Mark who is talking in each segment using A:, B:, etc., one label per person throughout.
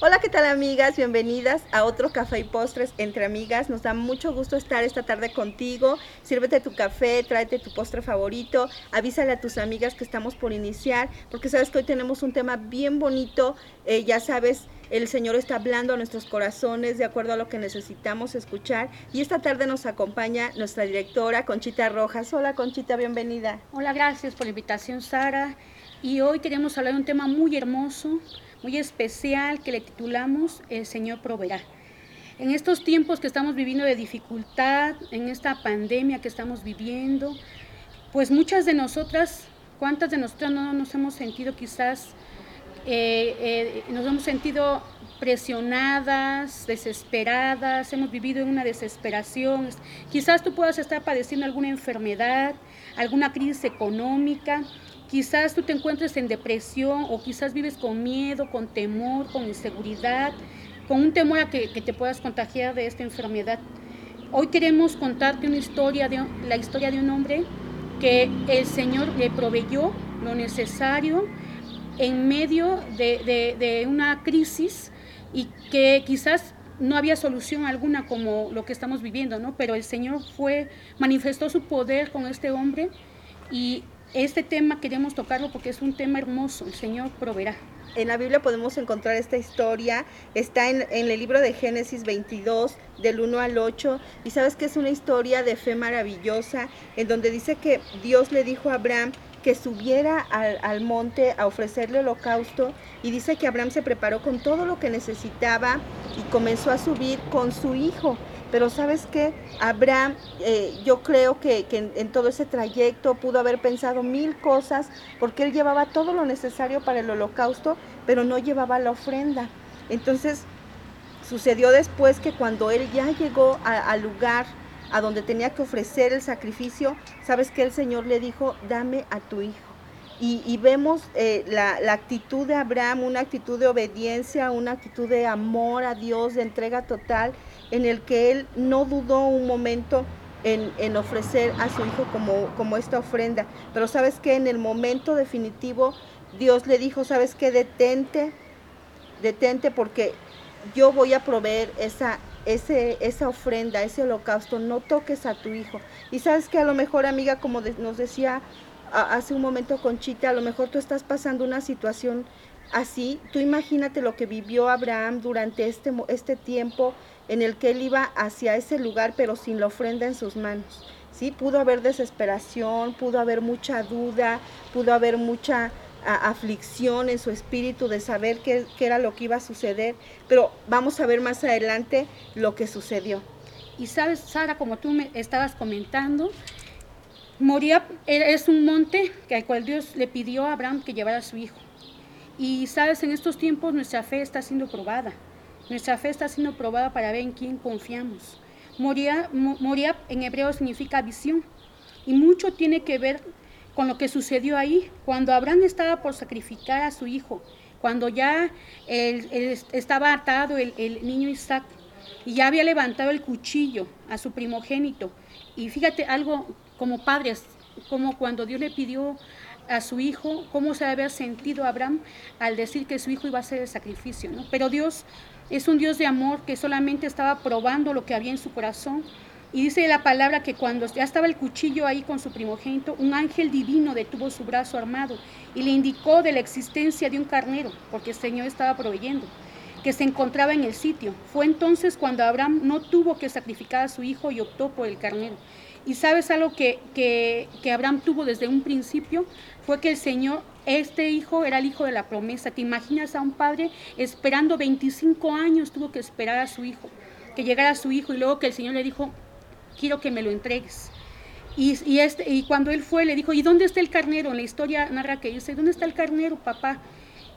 A: Hola, ¿qué tal amigas? Bienvenidas a otro café y postres entre amigas. Nos da mucho gusto estar esta tarde contigo. Sírvete tu café, tráete tu postre favorito, avísale a tus amigas que estamos por iniciar, porque sabes que hoy tenemos un tema bien bonito. Eh, ya sabes, el Señor está hablando a nuestros corazones de acuerdo a lo que necesitamos escuchar. Y esta tarde nos acompaña nuestra directora Conchita Rojas. Hola Conchita, bienvenida.
B: Hola, gracias por la invitación Sara. Y hoy queremos hablar de un tema muy hermoso muy especial que le titulamos El Señor proveerá. En estos tiempos que estamos viviendo de dificultad, en esta pandemia que estamos viviendo, pues muchas de nosotras, ¿cuántas de nosotras no nos hemos sentido quizás, eh, eh, nos hemos sentido presionadas, desesperadas, hemos vivido en una desesperación. Quizás tú puedas estar padeciendo alguna enfermedad, alguna crisis económica, Quizás tú te encuentres en depresión o quizás vives con miedo, con temor, con inseguridad, con un temor a que, te puedas contagiar de esta enfermedad. Hoy queremos contarte una historia de, la historia de un hombre que el Señor le proveyó lo necesario en medio de, de una crisis y que quizás no había solución alguna como lo que estamos viviendo, ¿no? Pero el Señor fue, manifestó su poder con este hombre y este tema queremos tocarlo porque es un tema hermoso, el Señor proveerá.
A: En la Biblia podemos encontrar esta historia, está en, el libro de Génesis 22, del 1 al 8, y sabes que es una historia de fe maravillosa, en donde dice que Dios le dijo a Abraham que subiera al, al monte a ofrecerle holocausto, y dice que Abraham se preparó con todo lo que necesitaba y comenzó a subir con su hijo. Pero sabes qué, Abraham, eh, yo creo que, en, todo ese trayecto pudo haber pensado mil cosas, porque él llevaba todo lo necesario para el holocausto, pero no llevaba la ofrenda. Entonces, sucedió después que cuando él ya llegó al lugar a donde tenía que ofrecer el sacrificio, sabes que el Señor le dijo, dame a tu hijo. Y, vemos eh, la, actitud de Abraham, una actitud de obediencia, una actitud de amor a Dios, de entrega total, en el que él no dudó un momento en, ofrecer a su hijo como, como esta ofrenda. Pero sabes que en el momento definitivo Dios le dijo, sabes que detente, detente porque yo voy a proveer esa, esa ofrenda, ese holocausto, no toques a tu hijo. Y sabes que a lo mejor, amiga, como nos decía hace un momento Conchita, a lo mejor tú estás pasando una situación así. Tú imagínate lo que vivió Abraham durante este, este tiempo en el que él iba hacia ese lugar pero sin la ofrenda en sus manos. ¿sí? Pudo haber desesperación, pudo haber mucha duda, pudo haber mucha aflicción en su espíritu de saber qué, qué, era lo que iba a suceder, pero vamos a ver más adelante lo que sucedió.
B: Y sabes, Sara, como tú me estabas comentando, Moría es un monte al cual Dios le pidió a Abraham que llevara a su hijo. Y sabes, en estos tiempos nuestra fe está siendo probada. Nuestra fe está siendo probada para ver en quién confiamos. Moría, moría en hebreo significa visión y mucho tiene que ver con lo que sucedió ahí cuando Abraham estaba por sacrificar a su hijo, cuando ya estaba atado el, el niño Isaac y ya había levantado el cuchillo a su primogénito. Y fíjate algo como padres, como cuando Dios le pidió a su hijo, cómo se había sentido Abraham al decir que su hijo iba a ser el sacrificio, ¿no? Pero Dios es un Dios de amor que solamente estaba probando lo que había en su corazón. Y dice la palabra que cuando ya estaba el cuchillo ahí con su primogénito, un ángel divino detuvo su brazo armado y le indicó de la existencia de un carnero, porque el Señor estaba proveyendo, que se encontraba en el sitio. Fue entonces cuando Abraham no tuvo que sacrificar a su hijo y optó por el carnero. Y sabes algo que, que, que Abraham tuvo desde un principio, fue que el Señor este hijo era el hijo de la promesa. ¿Te imaginas a un padre esperando 25 años? Tuvo que esperar a su hijo, que llegara su hijo y luego que el Señor le dijo, quiero que me lo entregues. Y, y, este, y cuando él fue, le dijo, ¿y dónde está el carnero? En la historia narra que dice, ¿dónde está el carnero, papá?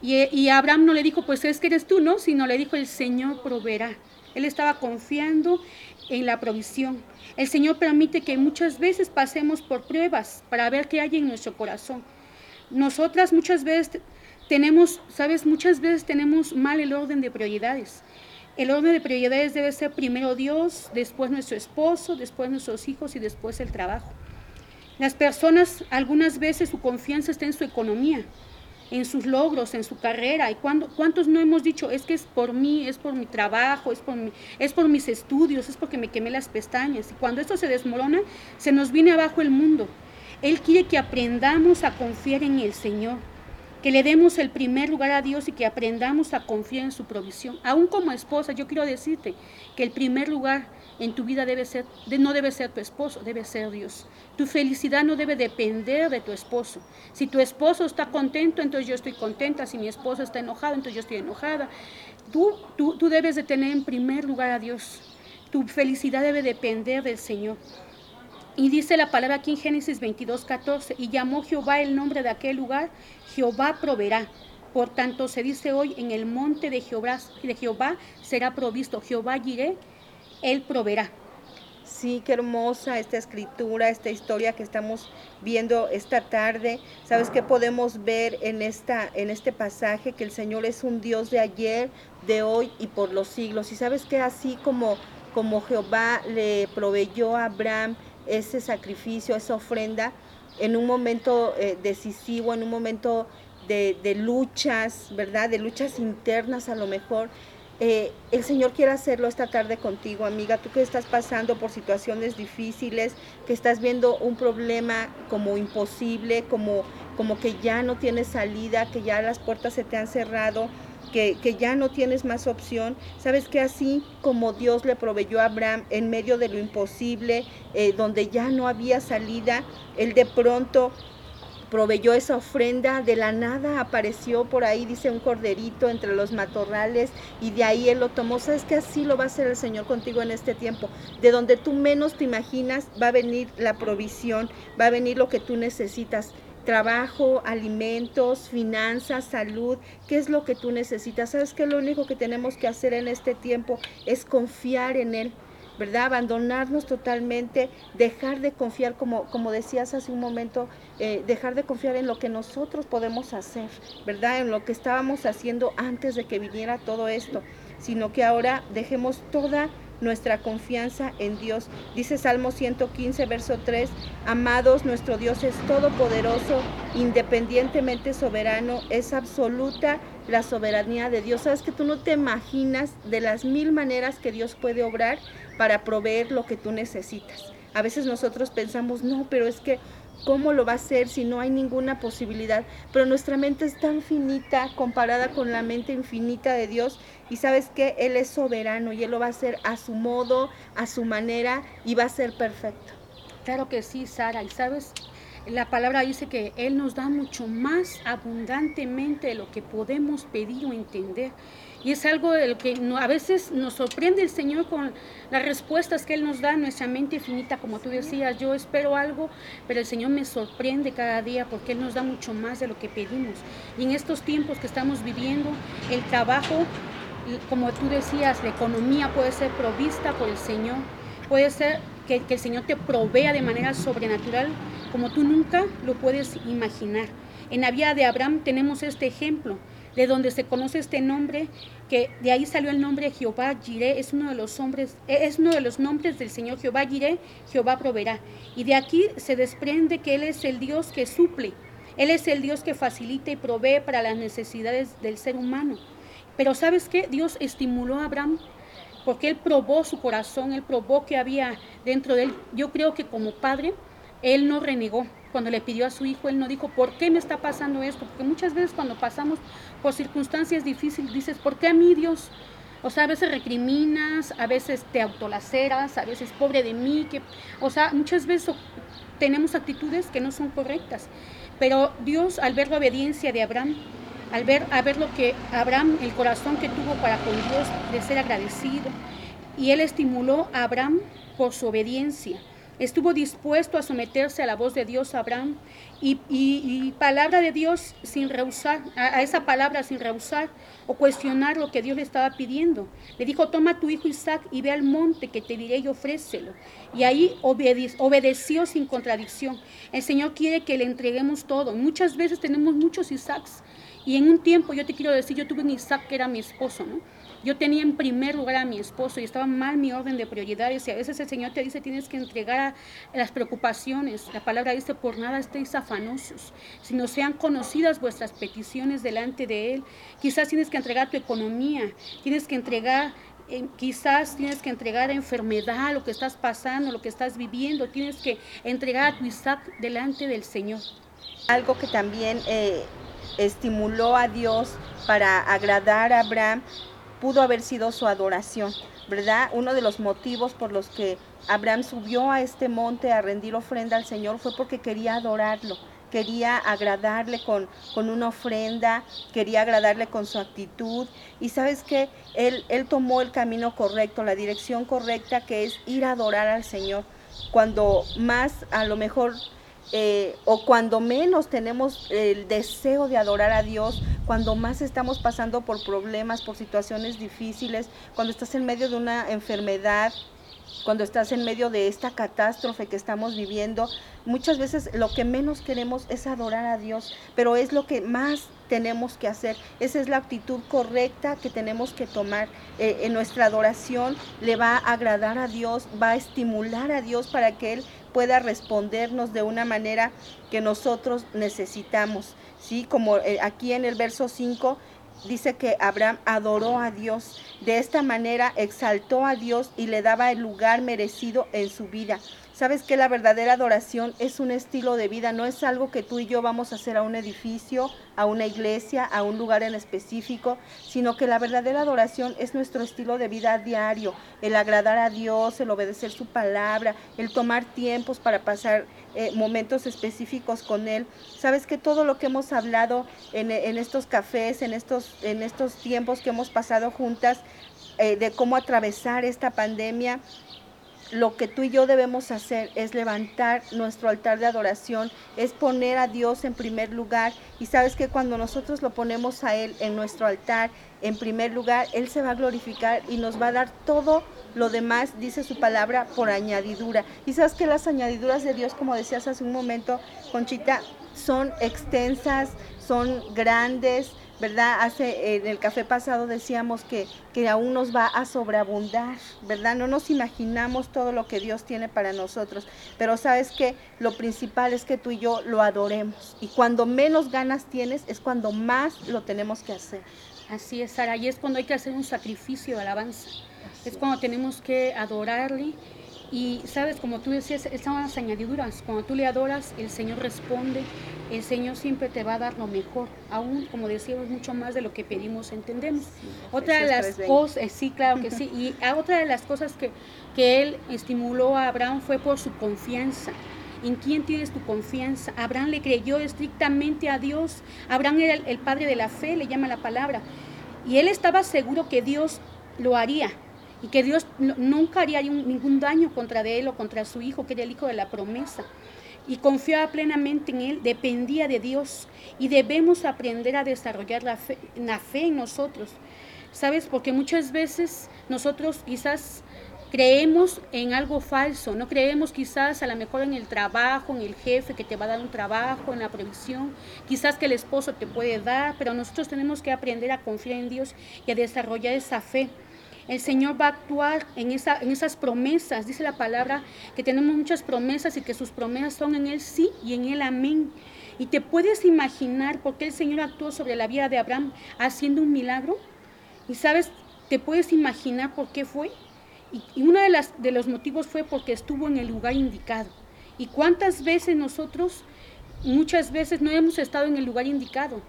B: Y, Abraham no le dijo, pues es que eres tú, ¿no? Sino le dijo, el Señor proveerá. Él estaba confiando en la provisión. El Señor permite que muchas veces pasemos por pruebas para ver qué hay en nuestro corazón. Nosotras muchas veces tenemos, sabes, muchas veces tenemos mal el orden de prioridades. El orden de prioridades debe ser primero Dios, después nuestro esposo, después nuestros hijos y después el trabajo. Las personas algunas veces su confianza está en su economía, en sus logros, en su carrera. ¿Y cuántos no hemos dicho, es que es por mí, es por mi trabajo, es por, mi, es por mis estudios, es porque me quemé las pestañas? Y cuando esto se desmorona, se nos viene abajo el mundo. Él quiere que aprendamos a confiar en el Señor, que le demos el primer lugar a Dios y que aprendamos a confiar en su provisión. Aún como esposa, yo quiero decirte que el primer lugar en tu vida debe ser, no debe ser tu esposo, debe ser Dios. Tu felicidad no debe depender de tu esposo. Si tu esposo está contento, entonces yo estoy contenta. Si mi esposo está enojado, entonces yo estoy enojada. Tú, tú, tú debes de tener en primer lugar a Dios. Tu felicidad debe depender del Señor. Y dice la palabra aquí en Génesis 22, 14, y llamó Jehová el nombre de aquel lugar, Jehová proveerá. Por tanto, se dice hoy, en el monte de Jehová, será provisto, Jehová iré él proveerá.
A: Sí, qué hermosa esta escritura, esta historia que estamos viendo esta tarde. ¿Sabes qué podemos ver en, esta, en este pasaje? Que el Señor es un Dios de ayer, de hoy y por los siglos. Y sabes que así como, como Jehová le proveyó a Abraham ese sacrificio, esa ofrenda, en un momento eh, decisivo, en un momento de, luchas, ¿verdad? De luchas internas a lo mejor. Eh, el Señor quiere hacerlo esta tarde contigo, amiga. Tú que estás pasando por situaciones difíciles, que estás viendo un problema como imposible, como, como que ya no tienes salida, que ya las puertas se te han cerrado, que, ya no tienes más opción. Sabes que así como Dios le proveyó a Abraham en medio de lo imposible, eh, donde ya no había salida, Él de pronto proveyó esa ofrenda, de la nada apareció por ahí, dice un corderito entre los matorrales y de ahí él lo tomó. Sabes que así lo va a hacer el Señor contigo en este tiempo. De donde tú menos te imaginas va a venir la provisión, va a venir lo que tú necesitas. Trabajo, alimentos, finanzas, salud, ¿qué es lo que tú necesitas? ¿Sabes que lo único que tenemos que hacer en este tiempo es confiar en Él? ¿verdad? Abandonarnos totalmente, dejar de confiar, como, como decías hace un momento, eh, dejar de confiar en lo que nosotros podemos hacer, ¿verdad? En lo que estábamos haciendo antes de que viniera todo esto, sino que ahora dejemos toda nuestra confianza en Dios. Dice Salmo 115, verso 3, amados, nuestro Dios es todopoderoso, independientemente soberano, es absoluta la soberanía de Dios. Sabes que tú no te imaginas de las mil maneras que Dios puede obrar para proveer lo que tú necesitas. A veces nosotros pensamos, no, pero es que ¿Cómo lo va a hacer si no hay ninguna posibilidad? Pero nuestra mente es tan finita comparada con la mente infinita de Dios y sabes que Él es soberano y Él lo va a hacer a su modo, a su manera y va a ser perfecto.
B: Claro que sí, Sara. Y sabes, la palabra dice que Él nos da mucho más abundantemente de lo que podemos pedir o entender. Y es algo de lo que a veces nos sorprende el Señor con las respuestas que Él nos da, nuestra mente finita, como tú decías, yo espero algo, pero el Señor me sorprende cada día porque Él nos da mucho más de lo que pedimos. Y en estos tiempos que estamos viviendo, el trabajo, como tú decías, la economía puede ser provista por el Señor, puede ser que, que el Señor te provea de manera sobrenatural como tú nunca lo puedes imaginar. En la vida de Abraham tenemos este ejemplo de donde se conoce este nombre, que de ahí salió el nombre Jehová Jireh, es uno de los hombres, es uno de los nombres del Señor Jehová Jireh, Jehová proveerá. Y de aquí se desprende que Él es el Dios que suple, Él es el Dios que facilita y provee para las necesidades del ser humano. Pero ¿sabes qué? Dios estimuló a Abraham porque Él probó su corazón, Él probó que había dentro de Él. Yo creo que como padre, Él no renegó, cuando le pidió a su hijo, él no dijo, ¿por qué me está pasando esto? Porque muchas veces cuando pasamos por circunstancias difíciles, dices, ¿por qué a mí Dios? O sea, a veces recriminas, a veces te autolaceras, a veces pobre de mí, que, o sea, muchas veces tenemos actitudes que no son correctas. Pero Dios, al ver la obediencia de Abraham, al ver, a ver lo que Abraham, el corazón que tuvo para con Dios, de ser agradecido, y él estimuló a Abraham por su obediencia estuvo dispuesto a someterse a la voz de Dios Abraham y, palabra de Dios sin rehusar, a, esa palabra sin rehusar o cuestionar lo que Dios le estaba pidiendo. Le dijo, toma a tu hijo Isaac y ve al monte que te diré y ofrécelo. Y ahí obedeció sin contradicción. El Señor quiere que le entreguemos todo. Muchas veces tenemos muchos Isaacs Y en un tiempo, yo te quiero decir, yo tuve un Isaac que era mi esposo, ¿no? Yo tenía en primer lugar a mi esposo y estaba mal mi orden de prioridades y a veces el Señor te dice tienes que entregar a las preocupaciones. La palabra dice por nada estéis afanosos, sino sean conocidas vuestras peticiones delante de Él. Quizás tienes que entregar tu economía, tienes que entregar eh, quizás tienes que entregar enfermedad, lo que estás pasando, lo que estás viviendo, tienes que entregar a tu Isaac delante del Señor.
A: Algo que también eh, estimuló a Dios para agradar a Abraham pudo haber sido su adoración, ¿verdad? Uno de los motivos por los que Abraham subió a este monte a rendir ofrenda al Señor fue porque quería adorarlo, quería agradarle con, con una ofrenda, quería agradarle con su actitud. Y sabes que él, él tomó el camino correcto, la dirección correcta, que es ir a adorar al Señor. Cuando más a lo mejor eh, o cuando menos tenemos el deseo de adorar a Dios, cuando más estamos pasando por problemas, por situaciones difíciles, cuando estás en medio de una enfermedad, cuando estás en medio de esta catástrofe que estamos viviendo, muchas veces lo que menos queremos es adorar a Dios, pero es lo que más tenemos que hacer. Esa es la actitud correcta que tenemos que tomar. Eh, en nuestra adoración le va a agradar a Dios, va a estimular a Dios para que Él pueda respondernos de una manera que nosotros necesitamos. ¿Sí? Como eh, aquí en el verso 5 dice que Abraham adoró a Dios. De esta manera exaltó a Dios y le daba el lugar merecido en su vida. Sabes que la verdadera adoración es un estilo de vida, no es algo que tú y yo vamos a hacer a un edificio, a una iglesia, a un lugar en específico, sino que la verdadera adoración es nuestro estilo de vida diario, el agradar a Dios, el obedecer su palabra, el tomar tiempos para pasar eh, momentos específicos con Él. Sabes que todo lo que hemos hablado en, estos cafés, en estos, en estos tiempos que hemos pasado juntas, eh, de cómo atravesar esta pandemia, lo que tú y yo debemos hacer es levantar nuestro altar de adoración, es poner a Dios en primer lugar. Y sabes que cuando nosotros lo ponemos a Él en nuestro altar, en primer lugar, Él se va a glorificar y nos va a dar todo lo demás, dice su palabra, por añadidura. Y sabes que las añadiduras de Dios, como decías hace un momento, Conchita, son extensas, son grandes, ¿verdad? Hace en el café pasado decíamos que, que aún nos va a sobreabundar, ¿verdad? No nos imaginamos todo lo que Dios tiene para nosotros, pero sabes que lo principal es que tú y yo lo adoremos y cuando menos ganas tienes es cuando más lo tenemos que hacer.
B: Así es, Sara, y es cuando hay que hacer un sacrificio de alabanza. es cuando tenemos que adorarle y sabes, como tú decías, son las añadiduras. Cuando tú le adoras, el Señor responde. El Señor siempre te va a dar lo mejor. Aún, como decíamos, mucho más de lo que pedimos, entendemos. otra de las cosas, eh, sí, claro que sí. Y otra de las cosas que, que Él estimuló a Abraham fue por su confianza. ¿En quién tienes tu confianza? Abraham le creyó estrictamente a Dios. Abraham era el padre de la fe, le llama la palabra. Y él estaba seguro que Dios lo haría y que Dios nunca haría ningún daño contra él o contra su hijo, que era el hijo de la promesa. Y confiaba plenamente en él, dependía de Dios y debemos aprender a desarrollar la fe, la fe en nosotros. ¿Sabes? Porque muchas veces nosotros quizás creemos en algo falso, no creemos quizás a lo mejor en el trabajo, en el jefe que te va a dar un trabajo, en la provisión, quizás que el esposo te puede dar, pero nosotros tenemos que aprender a confiar en Dios y a desarrollar esa fe el Señor va a actuar en, esa, en esas promesas. Dice la palabra que tenemos muchas promesas y que sus promesas son en Él sí y en Él amén. Y te puedes imaginar por qué el Señor actuó sobre la vida de Abraham haciendo un milagro. Y sabes, te puedes imaginar por qué fue. Y, y uno de los motivos fue porque estuvo en el lugar indicado. ¿Y cuántas veces nosotros, muchas veces no hemos estado en el lugar indicado?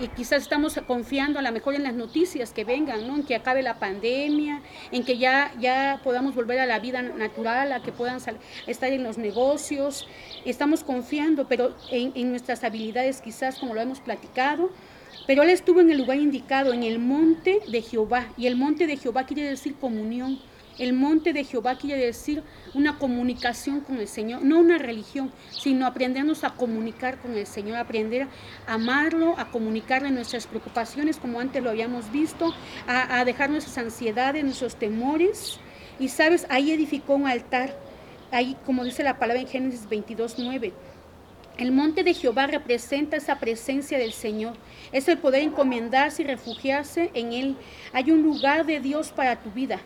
B: Y quizás estamos confiando a lo mejor en las noticias que vengan, ¿no? en que acabe la pandemia, en que ya, ya podamos volver a la vida natural, a que puedan estar en los negocios. Estamos confiando, pero en, en nuestras habilidades quizás, como lo hemos platicado. Pero él estuvo en el lugar indicado, en el monte de Jehová. Y el monte de Jehová quiere decir comunión. El monte de Jehová quiere decir una comunicación con el Señor, no una religión, sino aprendernos a comunicar con el Señor, aprender a amarlo, a comunicarle nuestras preocupaciones, como antes lo habíamos visto, a, dejar nuestras ansiedades, nuestros temores. Y sabes, ahí edificó un altar, ahí como dice la palabra en Génesis 22, 9 El monte de Jehová representa esa presencia del Señor. Es el poder encomendarse y refugiarse en Él. Hay un lugar de Dios para tu vida.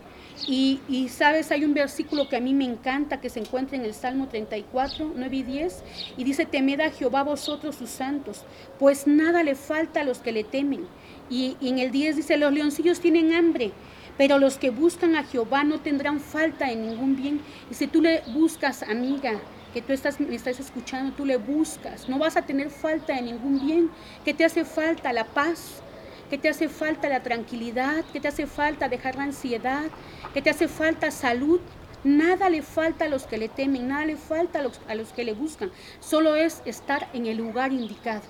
B: Y, y, sabes, hay un versículo que a mí me encanta que se encuentra en el Salmo 34, 9 y 10, y dice, temed a Jehová vosotros sus santos, pues nada le falta a los que le temen. Y, en el 10 dice, los leoncillos tienen hambre, pero los que buscan a Jehová no tendrán falta en ningún bien. Y si tú le buscas, amiga, que tú estás, me estás escuchando, tú le buscas, no vas a tener falta de ningún bien, que te hace falta la paz, que te hace falta la tranquilidad, que te hace falta dejar la ansiedad, que te hace falta salud. Nada le falta a los que le temen, nada le falta a los, a los que le buscan. Solo es estar en el lugar indicado.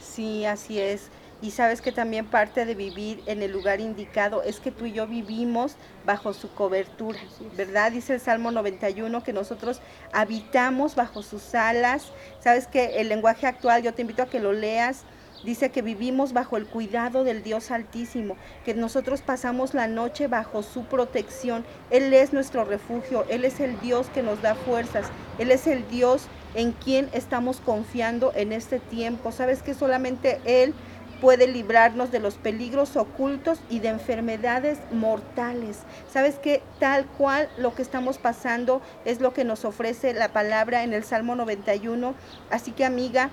A: Sí, así es. Y sabes que también parte de vivir en el lugar indicado es que tú y yo vivimos bajo su cobertura, ¿verdad? Dice el Salmo 91 que nosotros habitamos bajo sus alas. Sabes que el lenguaje actual, yo te invito a que lo leas, Dice que vivimos bajo el cuidado del Dios Altísimo, que nosotros pasamos la noche bajo su protección. Él es nuestro refugio, Él es el Dios que nos da fuerzas, Él es el Dios en quien estamos confiando en este tiempo. Sabes que solamente Él puede librarnos de los peligros ocultos y de enfermedades mortales. Sabes que tal cual lo que estamos pasando es lo que nos ofrece la palabra en el Salmo 91. Así que amiga,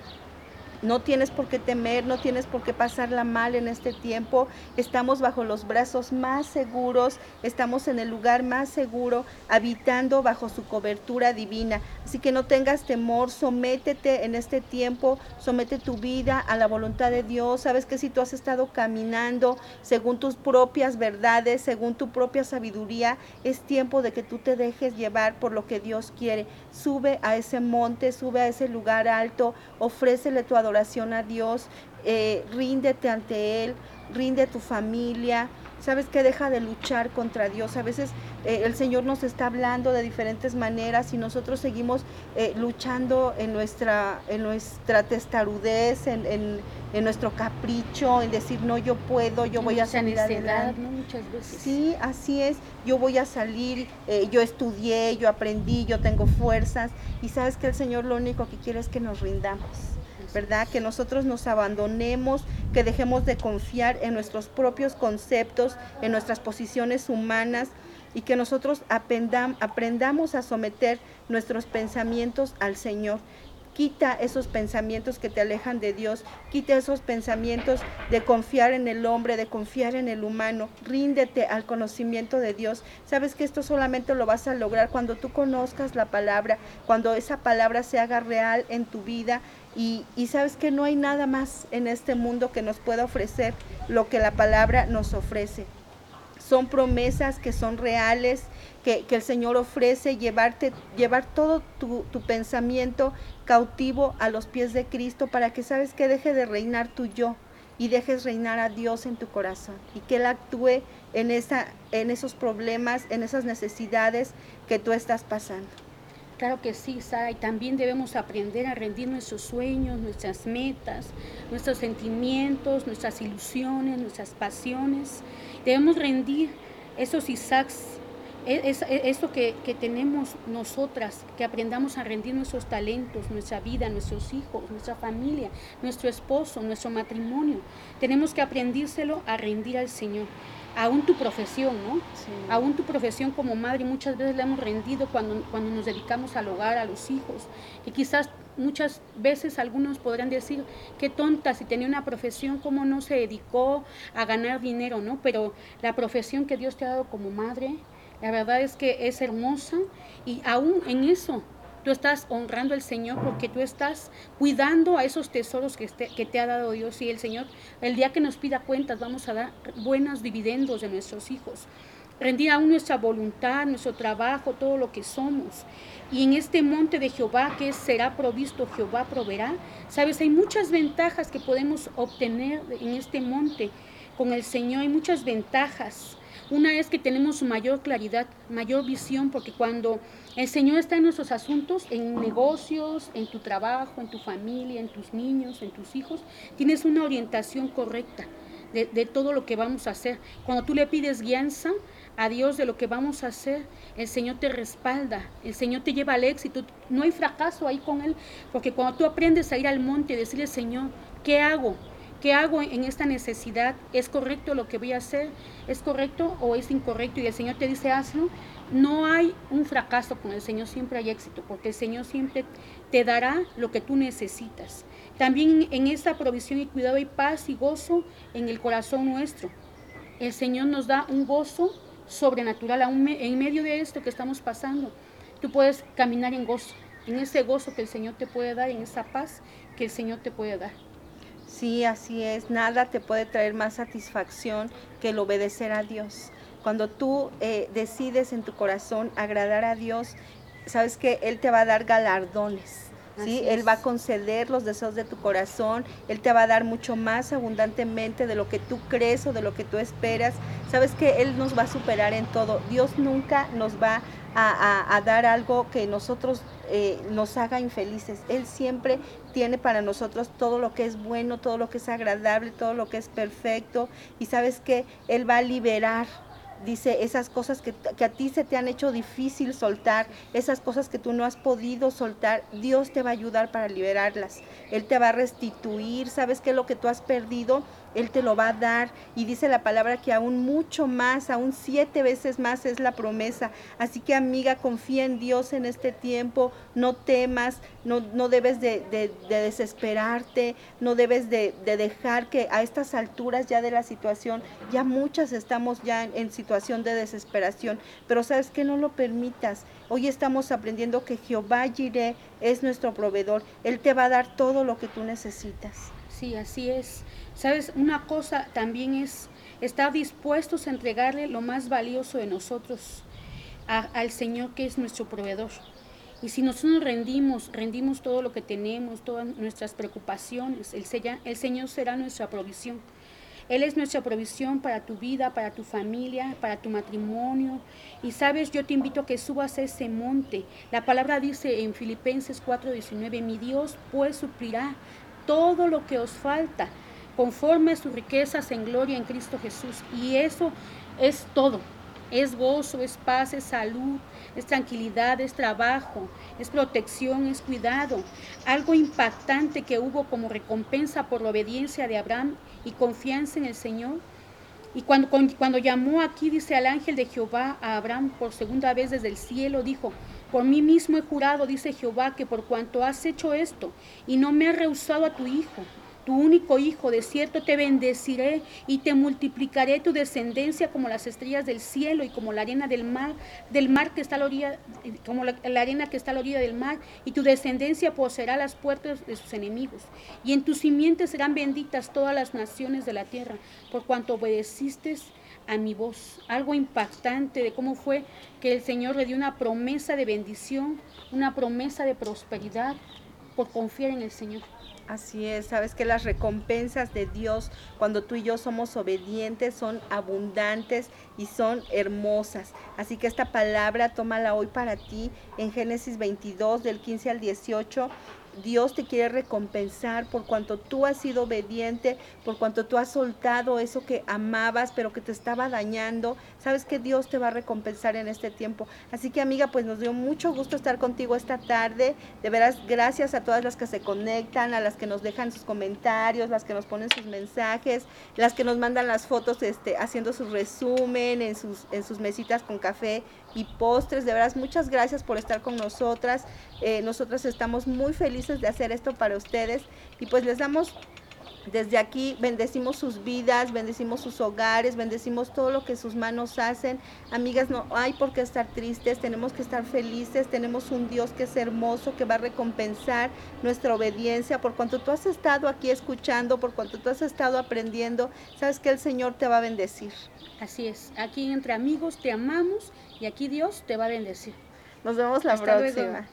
A: no tienes por qué temer, no tienes por qué pasarla mal en este tiempo. Estamos bajo los brazos más seguros, estamos en el lugar más seguro, habitando bajo su cobertura divina. Así que no tengas temor, sométete en este tiempo, somete tu vida a la voluntad de Dios. Sabes que si tú has estado caminando según tus propias verdades, según tu propia sabiduría, es tiempo de que tú te dejes llevar por lo que Dios quiere. Sube a ese monte, sube a ese lugar alto, ofrécele tu adoración oración a Dios, eh, ríndete ante Él, rinde tu familia. Sabes que deja de luchar contra Dios. A veces eh, el Señor nos está hablando de diferentes maneras y nosotros seguimos eh, luchando en nuestra, en nuestra testarudez, en, en, nuestro capricho, en decir, no, yo puedo, yo voy a salir adelante.
B: Muchas veces.
A: Sí, así es. Yo voy a salir, yo estudié, yo aprendí, yo tengo fuerzas. Y sabes que el Señor lo único que quiere es que nos rindamos ¿verdad? Que nosotros nos abandonemos, que dejemos de confiar en nuestros propios conceptos, en nuestras posiciones humanas y que nosotros aprendamos a someter nuestros pensamientos al Señor. Quita esos pensamientos que te alejan de Dios, quita esos pensamientos de confiar en el hombre, de confiar en el humano. Ríndete al conocimiento de Dios. Sabes que esto solamente lo vas a lograr cuando tú conozcas la palabra, cuando esa palabra se haga real en tu vida y, sabes que no hay nada más en este mundo que nos pueda ofrecer lo que la palabra nos ofrece. Son promesas que son reales, que, el Señor ofrece, llevarte, llevar todo tu, tu, pensamiento cautivo a los pies de Cristo para que sabes que deje de reinar tu yo y dejes reinar a Dios en tu corazón y que Él actúe en, esa, en esos problemas, en esas necesidades que tú estás pasando.
B: Claro que sí, Sara, y también debemos aprender a rendir nuestros sueños, nuestras metas, nuestros sentimientos, nuestras ilusiones, nuestras pasiones. Debemos rendir esos Isaacs, e, e, eso que, que, tenemos nosotras, que aprendamos a rendir nuestros talentos, nuestra vida, nuestros hijos, nuestra familia, nuestro esposo, nuestro matrimonio. Tenemos que aprendírselo a rendir al Señor aún tu profesión, ¿no? Aún tu profesión como madre muchas veces la hemos rendido cuando, cuando nos dedicamos al hogar, a los hijos. Y quizás muchas veces algunos podrán decir, qué tonta, si tenía una profesión, ¿cómo no se dedicó a ganar dinero, ¿no? Pero la profesión que Dios te ha dado como madre, la verdad es que es hermosa y aún en eso Tú estás honrando al Señor porque tú estás cuidando a esos tesoros que, que te ha dado Dios. Y el Señor, el día que nos pida cuentas, vamos a dar buenos dividendos de nuestros hijos. Rendir aún nuestra voluntad, nuestro trabajo, todo lo que somos. Y en este monte de Jehová que será provisto, Jehová proveerá. Sabes, hay muchas ventajas que podemos obtener en este monte con el Señor. Hay muchas ventajas. Una es que tenemos mayor claridad, mayor visión, porque cuando el Señor está en nuestros asuntos, en negocios, en tu trabajo, en tu familia, en tus niños, en tus hijos, tienes una orientación correcta. de, todo lo que vamos a hacer. Cuando tú le pides guianza, a Dios de lo que vamos a hacer, el Señor te respalda, el Señor te lleva al éxito. No hay fracaso ahí con Él, porque cuando tú aprendes a ir al monte y decirle, Señor, ¿qué hago? ¿Qué hago en esta necesidad? ¿Es correcto lo que voy a hacer? ¿Es correcto o es incorrecto? Y el Señor te dice, hazlo. No hay un fracaso con el Señor, siempre hay éxito, porque el Señor siempre te dará lo que tú necesitas. También en esta provisión y cuidado hay paz y gozo en el corazón nuestro. El Señor nos da un gozo sobrenatural aún en medio de esto que estamos pasando. Tú puedes caminar en gozo, en ese gozo que el Señor te puede dar, en esa paz que el Señor te puede dar.
A: Sí, así es. Nada te puede traer más satisfacción que el obedecer a Dios. Cuando tú eh, decides en tu corazón agradar a Dios, sabes que Él te va a dar galardones. ¿sí? Él va a conceder los deseos de tu corazón, Él te va a dar mucho más abundantemente de lo que tú crees o de lo que tú esperas. Sabes que Él nos va a superar en todo. Dios nunca nos va a, dar algo que nosotros eh, nos haga infelices. Él siempre tiene para nosotros todo lo que es bueno, todo lo que es agradable, todo lo que es perfecto. Y sabes que Él va a liberar dice, esas cosas que, a ti se te han hecho difícil soltar, esas cosas que tú no has podido soltar, Dios te va a ayudar para liberarlas. Él te va a restituir, ¿sabes qué es lo que tú has perdido? Él te lo va a dar. Y dice la palabra que aún mucho más, aún siete veces más es la promesa. Así que amiga, confía en Dios en este tiempo, no temas, no, no debes de, desesperarte, no debes de, dejar que a estas alturas ya de la situación, ya muchas estamos ya en, situación de desesperación, pero sabes que no lo permitas. Hoy estamos aprendiendo que Jehová Jireh es nuestro proveedor. Él te va a dar todo lo que tú necesitas.
B: Sí, así es. Sabes, una cosa también es estar dispuestos a entregarle lo más valioso de nosotros al Señor que es nuestro proveedor. Y si nosotros rendimos, rendimos todo lo que tenemos, todas nuestras preocupaciones, el, Señor será nuestra provisión. Él es nuestra provisión para tu vida, para tu familia, para tu matrimonio. Y sabes, yo te invito a que subas a ese monte. La palabra dice en Filipenses 4:19, mi Dios pues suplirá todo lo que os falta conforme sus riquezas en gloria en Cristo Jesús. Y eso es todo. Es gozo, es paz, es salud, es tranquilidad, es trabajo, es protección, es cuidado. Algo impactante que hubo como recompensa por la obediencia de Abraham y confianza en el Señor. Y cuando, cuando llamó aquí, dice al ángel de Jehová a Abraham por segunda vez desde el cielo, dijo, por mí mismo he jurado, dice Jehová, que por cuanto has hecho esto y no me has rehusado a tu hijo, tu único hijo, de cierto te bendeciré y te multiplicaré tu descendencia como las estrellas del cielo y como la arena del mar, del mar que está a la orilla, como la, arena que está a la orilla del mar, y tu descendencia poseerá las puertas de sus enemigos. Y en tus simientes serán benditas todas las naciones de la tierra, por cuanto obedeciste a mi voz. Algo impactante de cómo fue que el Señor le dio una promesa de bendición, una promesa de prosperidad por confiar en el Señor.
A: Así es, sabes que las recompensas de Dios cuando tú y yo somos obedientes son abundantes y son hermosas. Así que esta palabra tómala hoy para ti en Génesis 22 del 15 al 18 Dios te quiere recompensar por cuanto tú has sido obediente, por cuanto tú has soltado eso que amabas, pero que te estaba dañando. Sabes que Dios te va a recompensar en este tiempo. Así que amiga, pues nos dio mucho gusto estar contigo esta tarde. De veras, gracias a todas las que se conectan, a las que nos dejan sus comentarios, las que nos ponen sus mensajes, las que nos mandan las fotos este, haciendo su resumen en sus, en sus mesitas con café y postres. De veras, muchas gracias por estar con nosotras. Eh, nosotras estamos muy felices de hacer esto para ustedes y pues les damos desde aquí bendecimos sus vidas, bendecimos sus hogares, bendecimos todo lo que sus manos hacen. Amigas, no hay por qué estar tristes, tenemos que estar felices, tenemos un Dios que es hermoso, que va a recompensar nuestra obediencia. Por cuanto tú has estado aquí escuchando, por cuanto tú has estado aprendiendo, sabes que el Señor te va a bendecir.
B: Así es, aquí entre amigos te amamos y aquí Dios te va a bendecir.
A: Nos vemos la próxima.